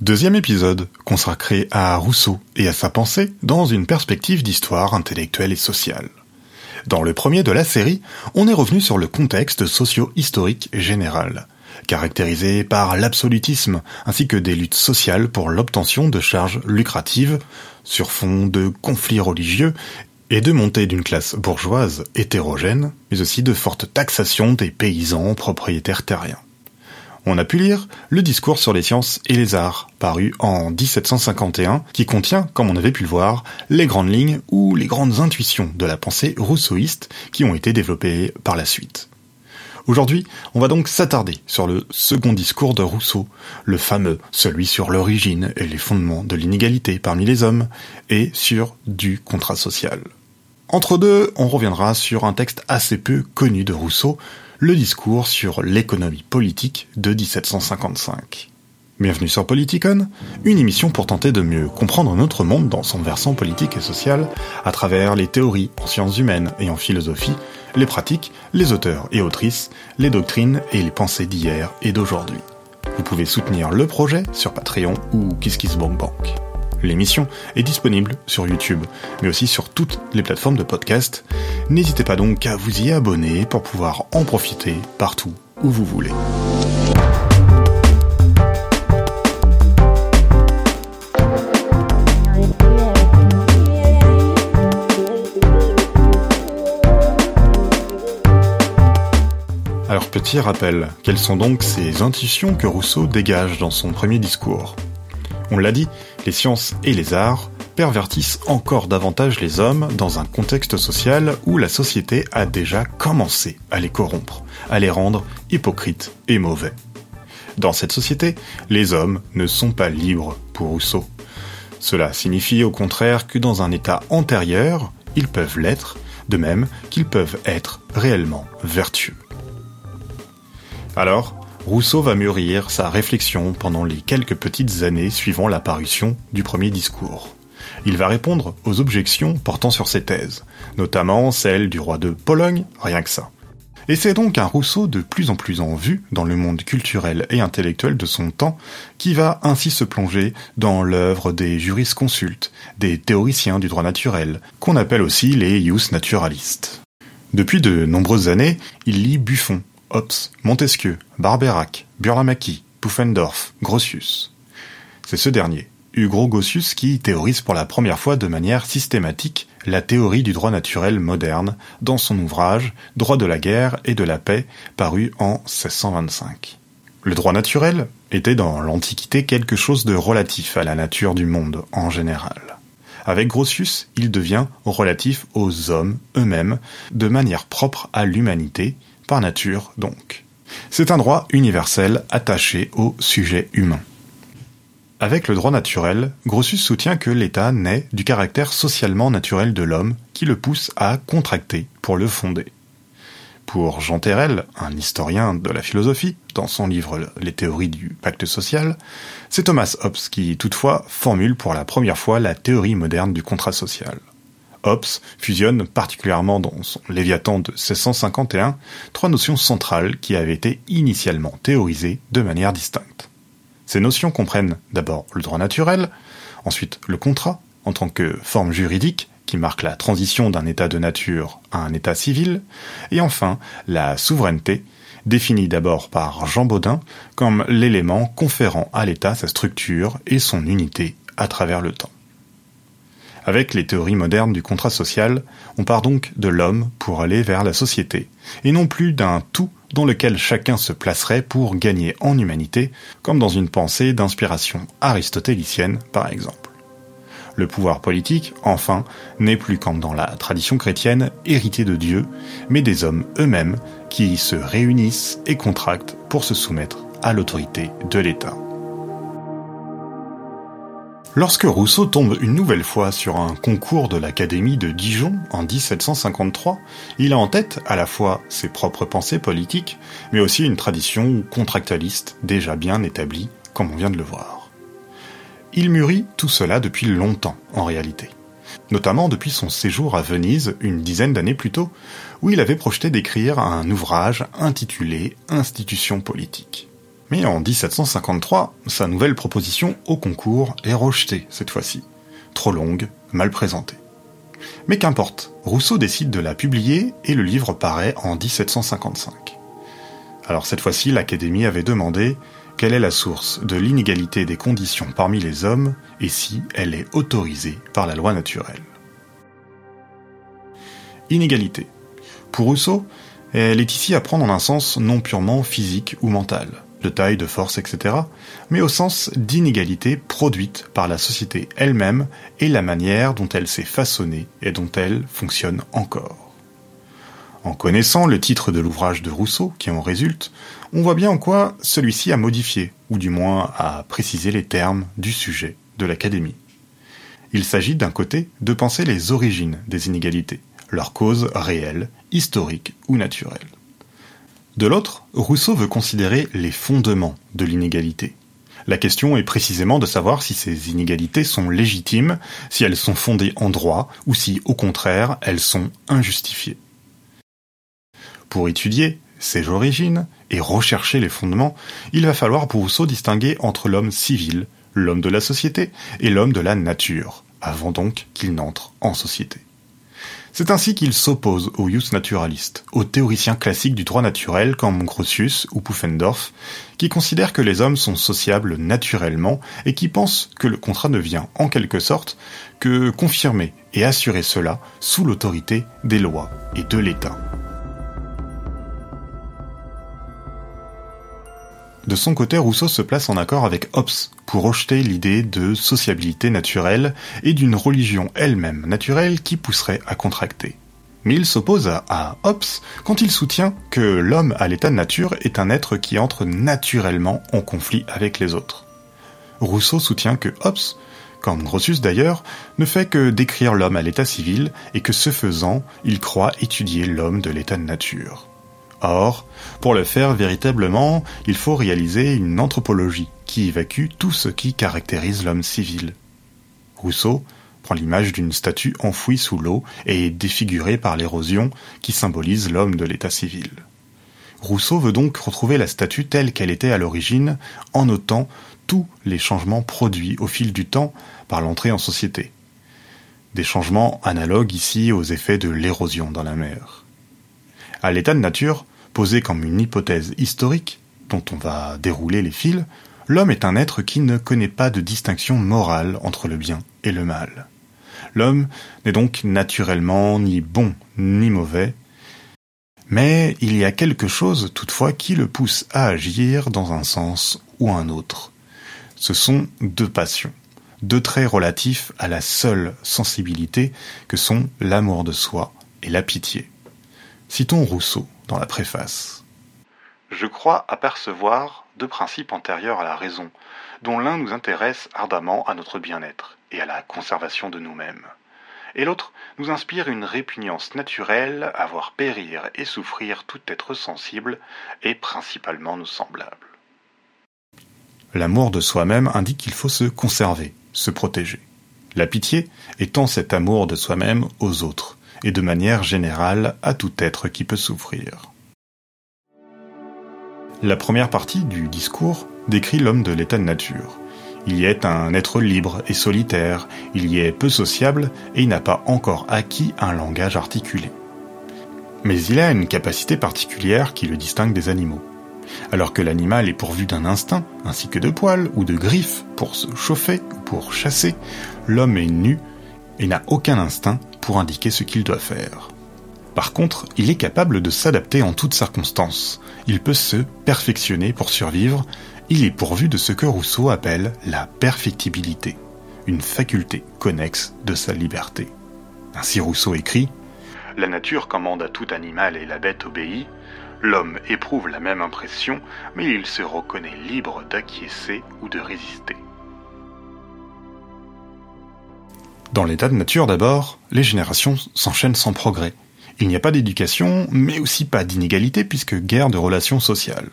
Deuxième épisode, consacré à Rousseau et à sa pensée dans une perspective d'histoire intellectuelle et sociale. Dans le premier de la série, on est revenu sur le contexte socio-historique général, caractérisé par l'absolutisme ainsi que des luttes sociales pour l'obtention de charges lucratives sur fond de conflits religieux et de montée d'une classe bourgeoise hétérogène, mais aussi de forte taxation des paysans propriétaires terriens on a pu lire le discours sur les sciences et les arts, paru en 1751, qui contient, comme on avait pu le voir, les grandes lignes ou les grandes intuitions de la pensée rousseauiste qui ont été développées par la suite. Aujourd'hui, on va donc s'attarder sur le second discours de Rousseau, le fameux, celui sur l'origine et les fondements de l'inégalité parmi les hommes, et sur du contrat social. Entre deux, on reviendra sur un texte assez peu connu de Rousseau, le discours sur l'économie politique de 1755. Bienvenue sur Politicon, une émission pour tenter de mieux comprendre notre monde dans son versant politique et social à travers les théories en sciences humaines et en philosophie, les pratiques, les auteurs et autrices, les doctrines et les pensées d'hier et d'aujourd'hui. Vous pouvez soutenir le projet sur Patreon ou KissKissBankBank. L'émission est disponible sur YouTube, mais aussi sur toutes les plateformes de podcast. N'hésitez pas donc à vous y abonner pour pouvoir en profiter partout où vous voulez. Alors petit rappel, quelles sont donc ces intuitions que Rousseau dégage dans son premier discours? On l'a dit, les sciences et les arts pervertissent encore davantage les hommes dans un contexte social où la société a déjà commencé à les corrompre, à les rendre hypocrites et mauvais. Dans cette société, les hommes ne sont pas libres pour Rousseau. Cela signifie au contraire que dans un état antérieur, ils peuvent l'être, de même qu'ils peuvent être réellement vertueux. Alors, Rousseau va mûrir sa réflexion pendant les quelques petites années suivant l'apparition du premier discours. Il va répondre aux objections portant sur ses thèses, notamment celle du roi de Pologne, rien que ça. Et c'est donc un Rousseau de plus en plus en vue dans le monde culturel et intellectuel de son temps qui va ainsi se plonger dans l'œuvre des jurisconsultes, des théoriciens du droit naturel, qu'on appelle aussi les ius naturalistes. Depuis de nombreuses années, il lit Buffon, Hobbes, Montesquieu, Barberac, Burlamaqui, Pufendorf, Grotius. C'est ce dernier, Hugo Grotius, qui théorise pour la première fois de manière systématique la théorie du droit naturel moderne dans son ouvrage Droit de la guerre et de la paix paru en 1625. Le droit naturel était dans l'Antiquité quelque chose de relatif à la nature du monde en général. Avec Grotius, il devient relatif aux hommes eux-mêmes de manière propre à l'humanité par nature donc. C'est un droit universel attaché au sujet humain. Avec le droit naturel, Grotius soutient que l'État naît du caractère socialement naturel de l'homme qui le pousse à contracter pour le fonder. Pour Jean Terrel, un historien de la philosophie, dans son livre Les théories du pacte social, c'est Thomas Hobbes qui toutefois formule pour la première fois la théorie moderne du contrat social. Hobbes fusionne particulièrement dans son Léviathan de 1651 trois notions centrales qui avaient été initialement théorisées de manière distincte. Ces notions comprennent d'abord le droit naturel, ensuite le contrat en tant que forme juridique qui marque la transition d'un état de nature à un état civil, et enfin la souveraineté, définie d'abord par Jean Baudin comme l'élément conférant à l'État sa structure et son unité à travers le temps. Avec les théories modernes du contrat social, on part donc de l'homme pour aller vers la société, et non plus d'un tout dans lequel chacun se placerait pour gagner en humanité, comme dans une pensée d'inspiration aristotélicienne par exemple. Le pouvoir politique, enfin, n'est plus comme dans la tradition chrétienne hérité de Dieu, mais des hommes eux-mêmes qui se réunissent et contractent pour se soumettre à l'autorité de l'État. Lorsque Rousseau tombe une nouvelle fois sur un concours de l'Académie de Dijon en 1753, il a en tête à la fois ses propres pensées politiques, mais aussi une tradition contractualiste déjà bien établie, comme on vient de le voir. Il mûrit tout cela depuis longtemps, en réalité. Notamment depuis son séjour à Venise une dizaine d'années plus tôt, où il avait projeté d'écrire un ouvrage intitulé Institutions politiques. Mais en 1753, sa nouvelle proposition au concours est rejetée cette fois-ci. Trop longue, mal présentée. Mais qu'importe, Rousseau décide de la publier et le livre paraît en 1755. Alors cette fois-ci, l'Académie avait demandé quelle est la source de l'inégalité des conditions parmi les hommes et si elle est autorisée par la loi naturelle. Inégalité. Pour Rousseau, elle est ici à prendre en un sens non purement physique ou mental, de taille, de force, etc., mais au sens d'inégalité produite par la société elle-même et la manière dont elle s'est façonnée et dont elle fonctionne encore. En connaissant le titre de l'ouvrage de Rousseau qui en résulte, on voit bien en quoi celui-ci a modifié, ou du moins a précisé les termes du sujet de l'Académie. Il s'agit d'un côté de penser les origines des inégalités, leurs causes réelles, historiques ou naturelles. De l'autre, Rousseau veut considérer les fondements de l'inégalité. La question est précisément de savoir si ces inégalités sont légitimes, si elles sont fondées en droit, ou si, au contraire, elles sont injustifiées. Pour étudier ces origines et rechercher les fondements, il va falloir pour Rousseau distinguer entre l'homme civil, l'homme de la société, et l'homme de la nature, avant donc qu'il n'entre en société. C'est ainsi qu'il s'oppose aux jus naturalistes, aux théoriciens classiques du droit naturel comme Grotius ou Pufendorf, qui considèrent que les hommes sont sociables naturellement et qui pensent que le contrat ne vient, en quelque sorte, que confirmer et assurer cela sous l'autorité des lois et de l'État. De son côté, Rousseau se place en accord avec Hobbes pour rejeter l'idée de sociabilité naturelle et d'une religion elle-même naturelle qui pousserait à contracter. Mais il s'oppose à, Hobbes quand il soutient que l'homme à l'état de nature est un être qui entre naturellement en conflit avec les autres. Rousseau soutient que Hobbes, comme Grotius d'ailleurs, ne fait que décrire l'homme à l'état civil et que ce faisant, il croit étudier l'homme de l'état de nature. Or, pour le faire véritablement, il faut réaliser une anthropologie qui évacue tout ce qui caractérise l'homme civil. Rousseau prend l'image d'une statue enfouie sous l'eau et défigurée par l'érosion qui symbolise l'homme de l'état civil. Rousseau veut donc retrouver la statue telle qu'elle était à l'origine en notant tous les changements produits au fil du temps par l'entrée en société. Des changements analogues ici aux effets de l'érosion dans la mer. À l'état de nature, posé comme une hypothèse historique, dont on va dérouler les fils, l'homme est un être qui ne connaît pas de distinction morale entre le bien et le mal. L'homme n'est donc naturellement ni bon ni mauvais, mais il y a quelque chose toutefois qui le pousse à agir dans un sens ou un autre. Ce sont deux passions, deux traits relatifs à la seule sensibilité que sont l'amour de soi et la pitié. Citons Rousseau dans la préface. Je crois apercevoir deux principes antérieurs à la raison, dont l'un nous intéresse ardemment à notre bien-être et à la conservation de nous-mêmes, et l'autre nous inspire une répugnance naturelle à voir périr et souffrir tout être sensible et principalement nos semblables. L'amour de soi-même indique qu'il faut se conserver, se protéger. La pitié étant cet amour de soi-même aux autres, et de manière générale à tout être qui peut souffrir. La première partie du discours décrit l'homme de l'état de nature. Il y est un être libre et solitaire, il y est peu sociable et il n'a pas encore acquis un langage articulé. Mais il a une capacité particulière qui le distingue des animaux. Alors que l'animal est pourvu d'un instinct, ainsi que de poils ou de griffes pour se chauffer ou pour chasser, l'homme est nu et n'a aucun instinct pour indiquer ce qu'il doit faire. Par contre, il est capable de s'adapter en toutes circonstances. Il peut se perfectionner pour survivre. Il est pourvu de ce que Rousseau appelle la perfectibilité, une faculté connexe de sa liberté. Ainsi Rousseau écrit La nature commande à tout animal et la bête obéit. L'homme éprouve la même impression, mais il se reconnaît libre d'acquiescer ou de résister. Dans l'état de nature d'abord, les générations s'enchaînent sans progrès. Il n'y a pas d'éducation, mais aussi pas d'inégalité puisque guerre de relations sociales.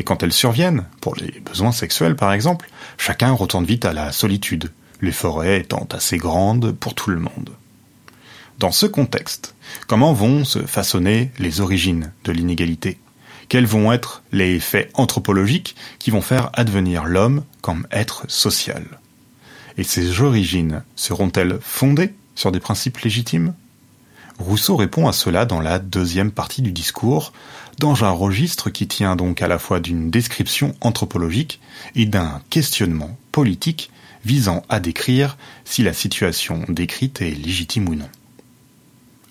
Et quand elles surviennent, pour les besoins sexuels par exemple, chacun retourne vite à la solitude, les forêts étant assez grandes pour tout le monde. Dans ce contexte, comment vont se façonner les origines de l'inégalité? Quels vont être les faits anthropologiques qui vont faire advenir l'homme comme être social? Et ces origines seront-elles fondées sur des principes légitimes? Rousseau répond à cela dans la deuxième partie du discours, dans un registre qui tient donc à la fois d'une description anthropologique et d'un questionnement politique visant à décrire si la situation décrite est légitime ou non.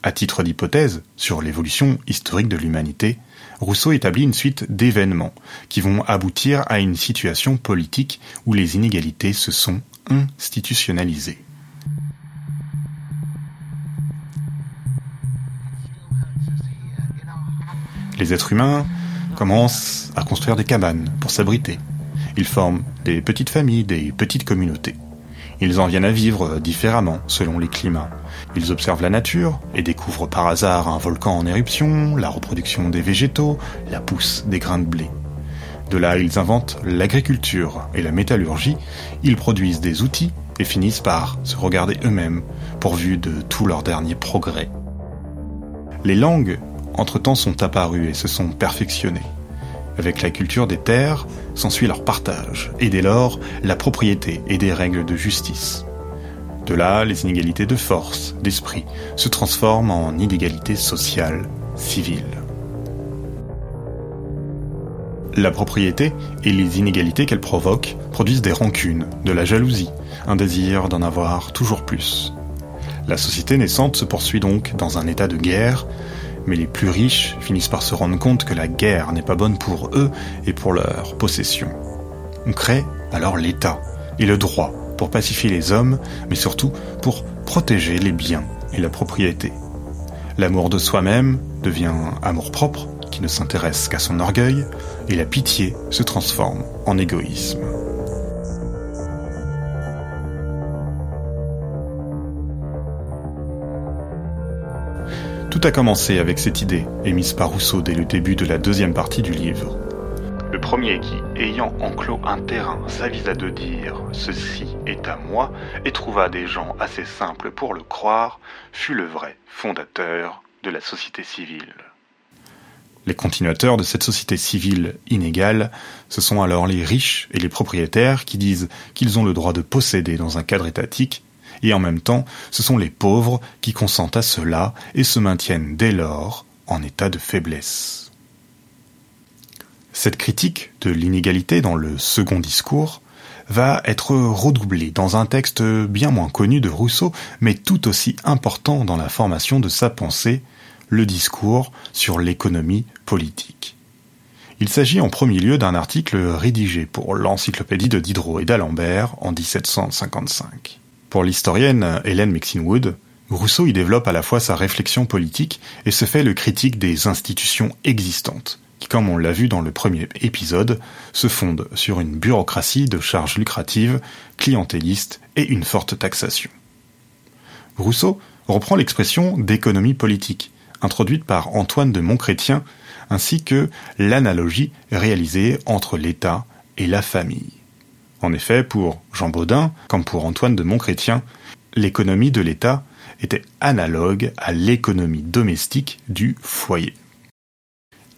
À titre d'hypothèse sur l'évolution historique de l'humanité, Rousseau établit une suite d'événements qui vont aboutir à une situation politique où les inégalités se sont institutionnalisées. Les êtres humains commencent à construire des cabanes pour s'abriter. Ils forment des petites familles, des petites communautés. Ils en viennent à vivre différemment selon les climats. Ils observent la nature et découvrent par hasard un volcan en éruption, la reproduction des végétaux, la pousse des grains de blé. De là, ils inventent l'agriculture et la métallurgie, ils produisent des outils et finissent par se regarder eux-mêmes, pourvus de tous leurs derniers progrès. Les langues entre-temps sont apparus et se sont perfectionnés. Avec la culture des terres, s'ensuit leur partage, et dès lors, la propriété et des règles de justice. De là, les inégalités de force, d'esprit, se transforment en inégalités sociales, civiles. La propriété et les inégalités qu'elle provoque produisent des rancunes, de la jalousie, un désir d'en avoir toujours plus. La société naissante se poursuit donc dans un état de guerre, mais les plus riches finissent par se rendre compte que la guerre n'est pas bonne pour eux et pour leur possession. On crée alors l'État et le droit pour pacifier les hommes, mais surtout pour protéger les biens et la propriété. L'amour de soi-même devient amour propre, qui ne s'intéresse qu'à son orgueil, et la pitié se transforme en égoïsme. Tout a commencé avec cette idée, émise par Rousseau dès le début de la deuxième partie du livre. Le premier qui, ayant enclos un terrain, s'avisa de dire Ceci est à moi, et trouva des gens assez simples pour le croire, fut le vrai fondateur de la société civile. Les continuateurs de cette société civile inégale, ce sont alors les riches et les propriétaires qui disent qu'ils ont le droit de posséder dans un cadre étatique et en même temps ce sont les pauvres qui consentent à cela et se maintiennent dès lors en état de faiblesse. Cette critique de l'inégalité dans le second discours va être redoublée dans un texte bien moins connu de Rousseau, mais tout aussi important dans la formation de sa pensée, le discours sur l'économie politique. Il s'agit en premier lieu d'un article rédigé pour l'encyclopédie de Diderot et d'Alembert en 1755. Pour l'historienne Hélène Mixinwood, Rousseau y développe à la fois sa réflexion politique et se fait le critique des institutions existantes, qui, comme on l'a vu dans le premier épisode, se fondent sur une bureaucratie de charges lucratives, clientélistes et une forte taxation. Rousseau reprend l'expression d'économie politique, introduite par Antoine de Montchrétien, ainsi que l'analogie réalisée entre l'État et la famille. En effet, pour Jean Baudin, comme pour Antoine de Montchrétien, l'économie de l'État était analogue à l'économie domestique du foyer.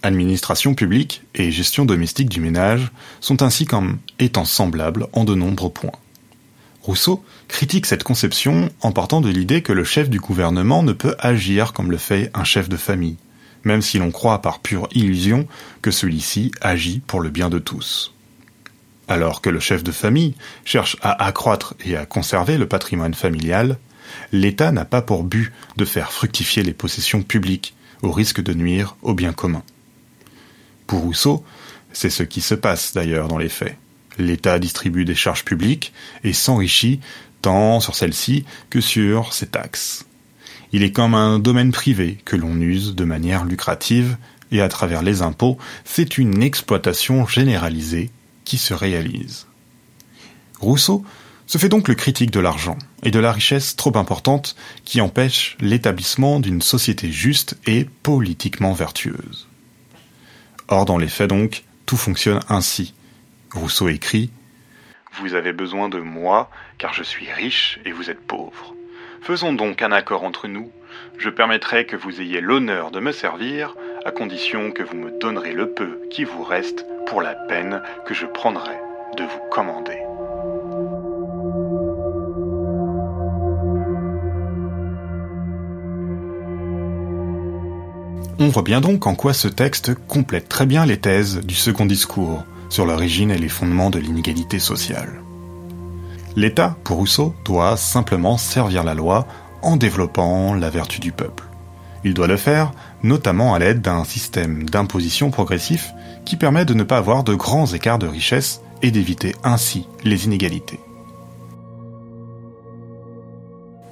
Administration publique et gestion domestique du ménage sont ainsi comme étant semblables en de nombreux points. Rousseau critique cette conception en partant de l'idée que le chef du gouvernement ne peut agir comme le fait un chef de famille, même si l'on croit par pure illusion que celui-ci agit pour le bien de tous. Alors que le chef de famille cherche à accroître et à conserver le patrimoine familial, l'État n'a pas pour but de faire fructifier les possessions publiques, au risque de nuire au bien commun. Pour Rousseau, c'est ce qui se passe d'ailleurs dans les faits. L'État distribue des charges publiques et s'enrichit tant sur celles-ci que sur ses taxes. Il est comme un domaine privé que l'on use de manière lucrative et à travers les impôts, c'est une exploitation généralisée qui se réalise. Rousseau se fait donc le critique de l'argent et de la richesse trop importante qui empêche l'établissement d'une société juste et politiquement vertueuse. Or, dans les faits donc, tout fonctionne ainsi. Rousseau écrit Vous avez besoin de moi, car je suis riche et vous êtes pauvre. Faisons donc un accord entre nous. Je permettrai que vous ayez l'honneur de me servir, à condition que vous me donnerez le peu qui vous reste pour la peine que je prendrai de vous commander. On voit bien donc en quoi ce texte complète très bien les thèses du second discours sur l'origine et les fondements de l'inégalité sociale. L'État, pour Rousseau, doit simplement servir la loi en développant la vertu du peuple. Il doit le faire notamment à l'aide d'un système d'imposition progressif qui permet de ne pas avoir de grands écarts de richesse et d'éviter ainsi les inégalités.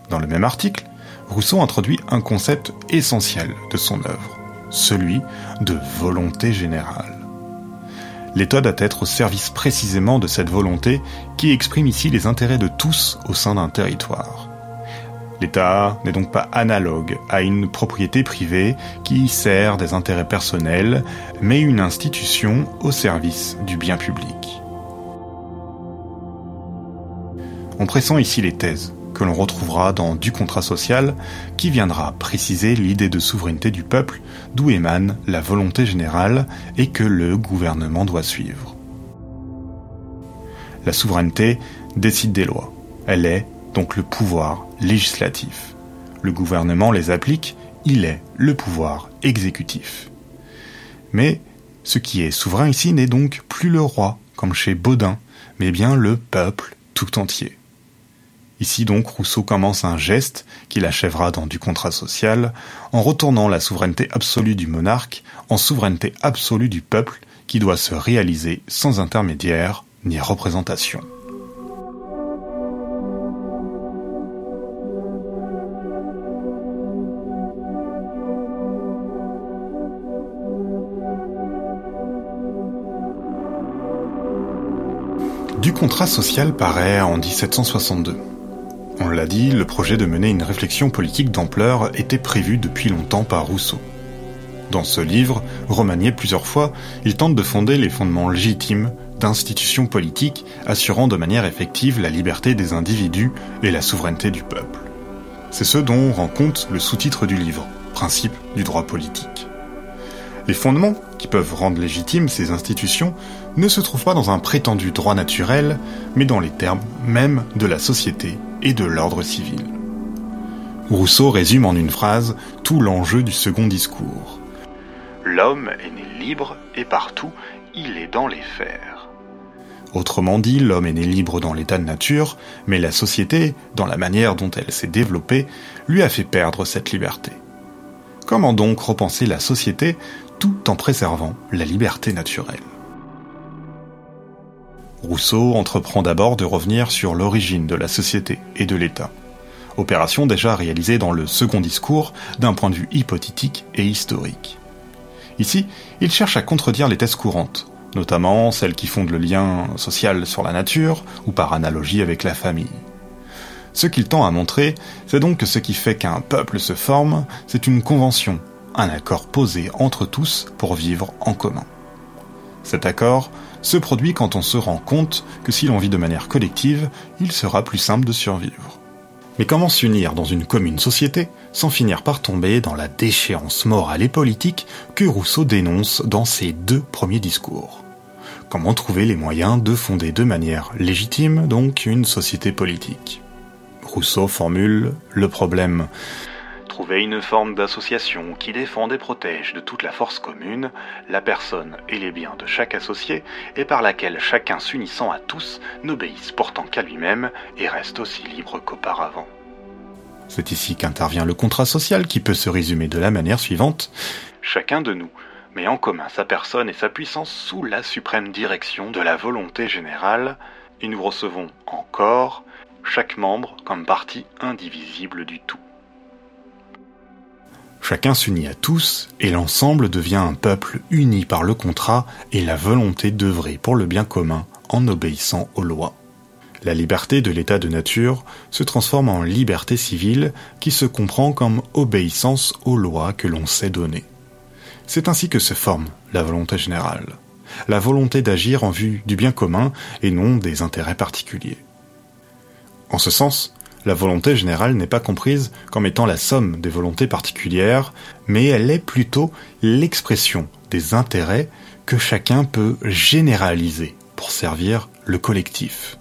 Dans le même article, Rousseau introduit un concept essentiel de son œuvre, celui de volonté générale. L'État doit être au service précisément de cette volonté qui exprime ici les intérêts de tous au sein d'un territoire. L'État n'est donc pas analogue à une propriété privée qui sert des intérêts personnels, mais une institution au service du bien public. En pressant ici les thèses que l'on retrouvera dans Du contrat social, qui viendra préciser l'idée de souveraineté du peuple, d'où émane la volonté générale et que le gouvernement doit suivre. La souveraineté décide des lois. Elle est donc le pouvoir législatif. Le gouvernement les applique, il est le pouvoir exécutif. Mais ce qui est souverain ici n'est donc plus le roi, comme chez Baudin, mais bien le peuple tout entier. Ici donc Rousseau commence un geste qu'il achèvera dans du contrat social en retournant la souveraineté absolue du monarque en souveraineté absolue du peuple qui doit se réaliser sans intermédiaire ni représentation. Contrat social paraît en 1762. On l'a dit, le projet de mener une réflexion politique d'ampleur était prévu depuis longtemps par Rousseau. Dans ce livre, remanié plusieurs fois, il tente de fonder les fondements légitimes d'institutions politiques assurant de manière effective la liberté des individus et la souveraineté du peuple. C'est ce dont rend compte le sous-titre du livre, Principe du droit politique. Les fondements qui peuvent rendre légitimes ces institutions ne se trouvent pas dans un prétendu droit naturel, mais dans les termes même de la société et de l'ordre civil. Rousseau résume en une phrase tout l'enjeu du second discours. L'homme est né libre et partout, il est dans les fers. Autrement dit, l'homme est né libre dans l'état de nature, mais la société, dans la manière dont elle s'est développée, lui a fait perdre cette liberté. Comment donc repenser la société tout en préservant la liberté naturelle. Rousseau entreprend d'abord de revenir sur l'origine de la société et de l'État, opération déjà réalisée dans le second discours d'un point de vue hypothétique et historique. Ici, il cherche à contredire les thèses courantes, notamment celles qui fondent le lien social sur la nature ou par analogie avec la famille. Ce qu'il tend à montrer, c'est donc que ce qui fait qu'un peuple se forme, c'est une convention un accord posé entre tous pour vivre en commun. Cet accord se produit quand on se rend compte que si l'on vit de manière collective, il sera plus simple de survivre. Mais comment s'unir dans une commune société sans finir par tomber dans la déchéance morale et politique que Rousseau dénonce dans ses deux premiers discours? Comment trouver les moyens de fonder de manière légitime donc une société politique? Rousseau formule le problème trouver une forme d'association qui défende et protège de toute la force commune la personne et les biens de chaque associé et par laquelle chacun s'unissant à tous n'obéisse pourtant qu'à lui-même et reste aussi libre qu'auparavant. C'est ici qu'intervient le contrat social qui peut se résumer de la manière suivante. Chacun de nous met en commun sa personne et sa puissance sous la suprême direction de la volonté générale et nous recevons encore chaque membre comme partie indivisible du tout. Chacun s'unit à tous, et l'ensemble devient un peuple uni par le contrat et la volonté d'œuvrer pour le bien commun en obéissant aux lois. La liberté de l'état de nature se transforme en liberté civile qui se comprend comme obéissance aux lois que l'on sait donner. C'est ainsi que se forme la volonté générale, la volonté d'agir en vue du bien commun et non des intérêts particuliers. En ce sens, la volonté générale n'est pas comprise comme étant la somme des volontés particulières, mais elle est plutôt l'expression des intérêts que chacun peut généraliser pour servir le collectif.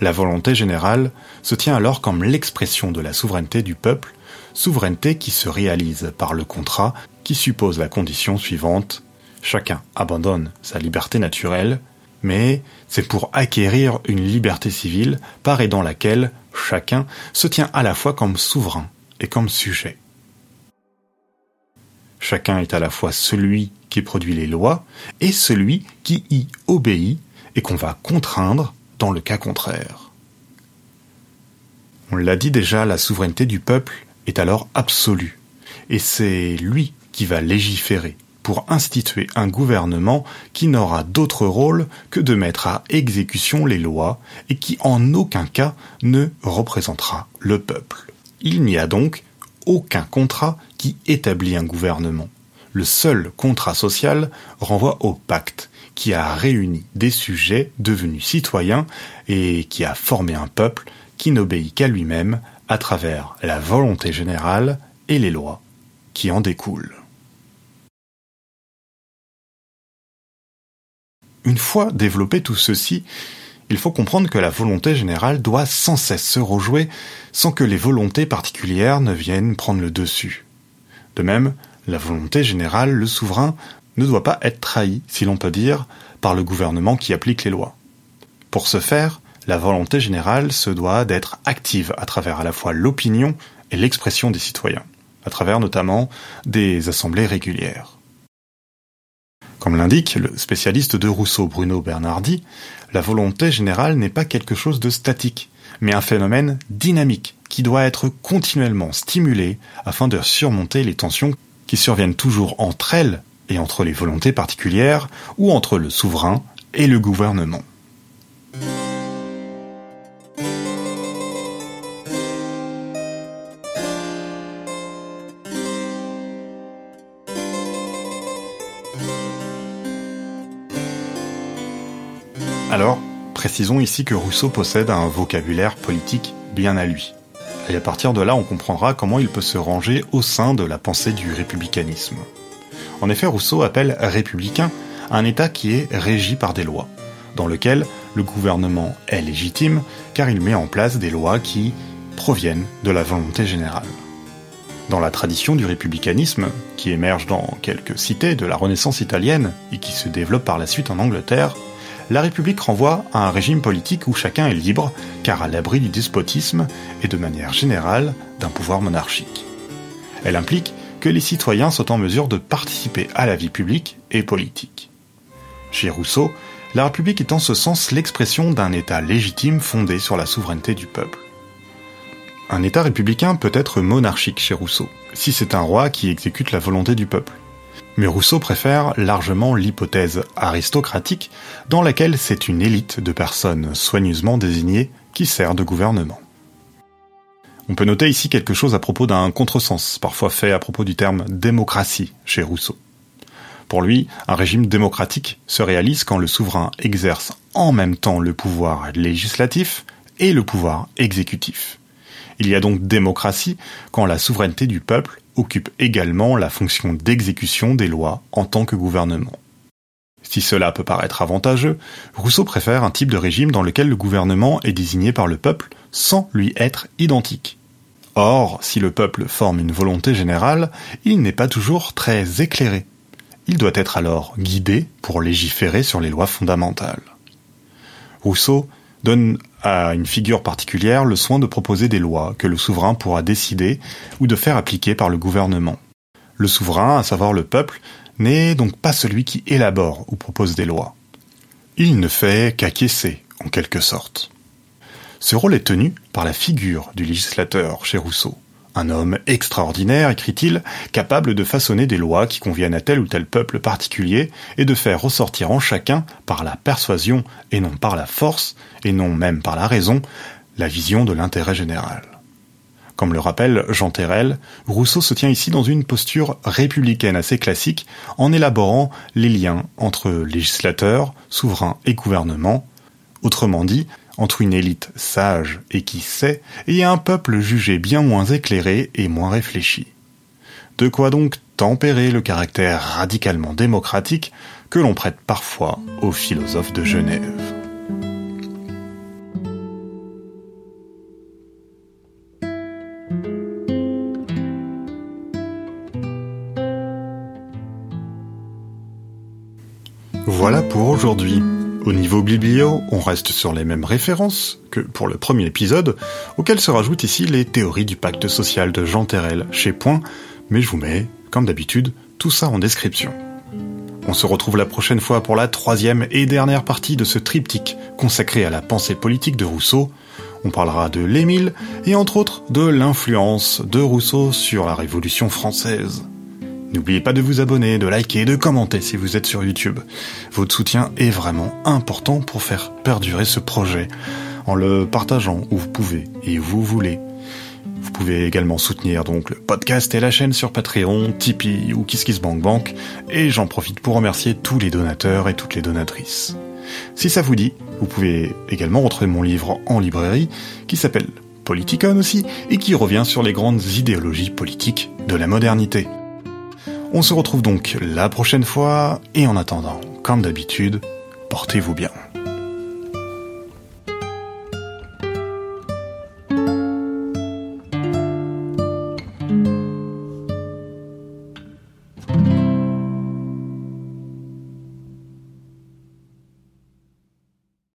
La volonté générale se tient alors comme l'expression de la souveraineté du peuple, souveraineté qui se réalise par le contrat qui suppose la condition suivante chacun abandonne sa liberté naturelle, mais c'est pour acquérir une liberté civile par et dans laquelle chacun se tient à la fois comme souverain et comme sujet. Chacun est à la fois celui qui produit les lois et celui qui y obéit et qu'on va contraindre dans le cas contraire. On l'a dit déjà, la souveraineté du peuple est alors absolue, et c'est lui qui va légiférer pour instituer un gouvernement qui n'aura d'autre rôle que de mettre à exécution les lois et qui en aucun cas ne représentera le peuple. Il n'y a donc aucun contrat qui établit un gouvernement. Le seul contrat social renvoie au pacte qui a réuni des sujets devenus citoyens et qui a formé un peuple qui n'obéit qu'à lui-même à travers la volonté générale et les lois qui en découlent. Une fois développé tout ceci, il faut comprendre que la volonté générale doit sans cesse se rejouer sans que les volontés particulières ne viennent prendre le dessus. De même, la volonté générale, le souverain, ne doit pas être trahi, si l'on peut dire, par le gouvernement qui applique les lois. Pour ce faire, la volonté générale se doit d'être active à travers à la fois l'opinion et l'expression des citoyens, à travers notamment des assemblées régulières. Comme l'indique le spécialiste de Rousseau Bruno Bernardi, la volonté générale n'est pas quelque chose de statique, mais un phénomène dynamique qui doit être continuellement stimulé afin de surmonter les tensions qui surviennent toujours entre elles et entre les volontés particulières ou entre le souverain et le gouvernement. Alors, précisons ici que Rousseau possède un vocabulaire politique bien à lui. Et à partir de là, on comprendra comment il peut se ranger au sein de la pensée du républicanisme. En effet, Rousseau appelle républicain un État qui est régi par des lois, dans lequel le gouvernement est légitime car il met en place des lois qui proviennent de la volonté générale. Dans la tradition du républicanisme, qui émerge dans quelques cités de la Renaissance italienne et qui se développe par la suite en Angleterre, la République renvoie à un régime politique où chacun est libre, car à l'abri du despotisme et de manière générale d'un pouvoir monarchique. Elle implique que les citoyens sont en mesure de participer à la vie publique et politique. Chez Rousseau, la République est en ce sens l'expression d'un État légitime fondé sur la souveraineté du peuple. Un État républicain peut être monarchique chez Rousseau, si c'est un roi qui exécute la volonté du peuple. Mais Rousseau préfère largement l'hypothèse aristocratique dans laquelle c'est une élite de personnes soigneusement désignées qui sert de gouvernement. On peut noter ici quelque chose à propos d'un contresens, parfois fait à propos du terme démocratie chez Rousseau. Pour lui, un régime démocratique se réalise quand le souverain exerce en même temps le pouvoir législatif et le pouvoir exécutif. Il y a donc démocratie quand la souveraineté du peuple occupe également la fonction d'exécution des lois en tant que gouvernement. Si cela peut paraître avantageux, Rousseau préfère un type de régime dans lequel le gouvernement est désigné par le peuple sans lui être identique. Or, si le peuple forme une volonté générale, il n'est pas toujours très éclairé. Il doit être alors guidé pour légiférer sur les lois fondamentales. Rousseau donne à une figure particulière le soin de proposer des lois que le souverain pourra décider ou de faire appliquer par le gouvernement. Le souverain, à savoir le peuple, n'est donc pas celui qui élabore ou propose des lois. Il ne fait qu'acquiescer, en quelque sorte. Ce rôle est tenu par la figure du législateur chez Rousseau. Un homme extraordinaire, écrit-il, capable de façonner des lois qui conviennent à tel ou tel peuple particulier et de faire ressortir en chacun, par la persuasion et non par la force, et non même par la raison, la vision de l'intérêt général. Comme le rappelle Jean Terrel, Rousseau se tient ici dans une posture républicaine assez classique en élaborant les liens entre législateur, souverain et gouvernement, autrement dit, entre une élite sage et qui sait, et un peuple jugé bien moins éclairé et moins réfléchi. De quoi donc tempérer le caractère radicalement démocratique que l'on prête parfois aux philosophes de Genève. Voilà pour aujourd'hui. Au niveau biblio, on reste sur les mêmes références que pour le premier épisode, auxquelles se rajoutent ici les théories du pacte social de Jean Terrel chez Point, mais je vous mets, comme d'habitude, tout ça en description. On se retrouve la prochaine fois pour la troisième et dernière partie de ce triptyque consacré à la pensée politique de Rousseau. On parlera de l'Émile et entre autres de l'influence de Rousseau sur la Révolution française. N'oubliez pas de vous abonner, de liker, de commenter si vous êtes sur YouTube. Votre soutien est vraiment important pour faire perdurer ce projet, en le partageant où vous pouvez et où vous voulez. Vous pouvez également soutenir donc le podcast et la chaîne sur Patreon, Tipeee ou KissKissBankBank, et j'en profite pour remercier tous les donateurs et toutes les donatrices. Si ça vous dit, vous pouvez également retrouver mon livre en librairie, qui s'appelle Politicon aussi, et qui revient sur les grandes idéologies politiques de la modernité. On se retrouve donc la prochaine fois, et en attendant, comme d'habitude, portez-vous bien.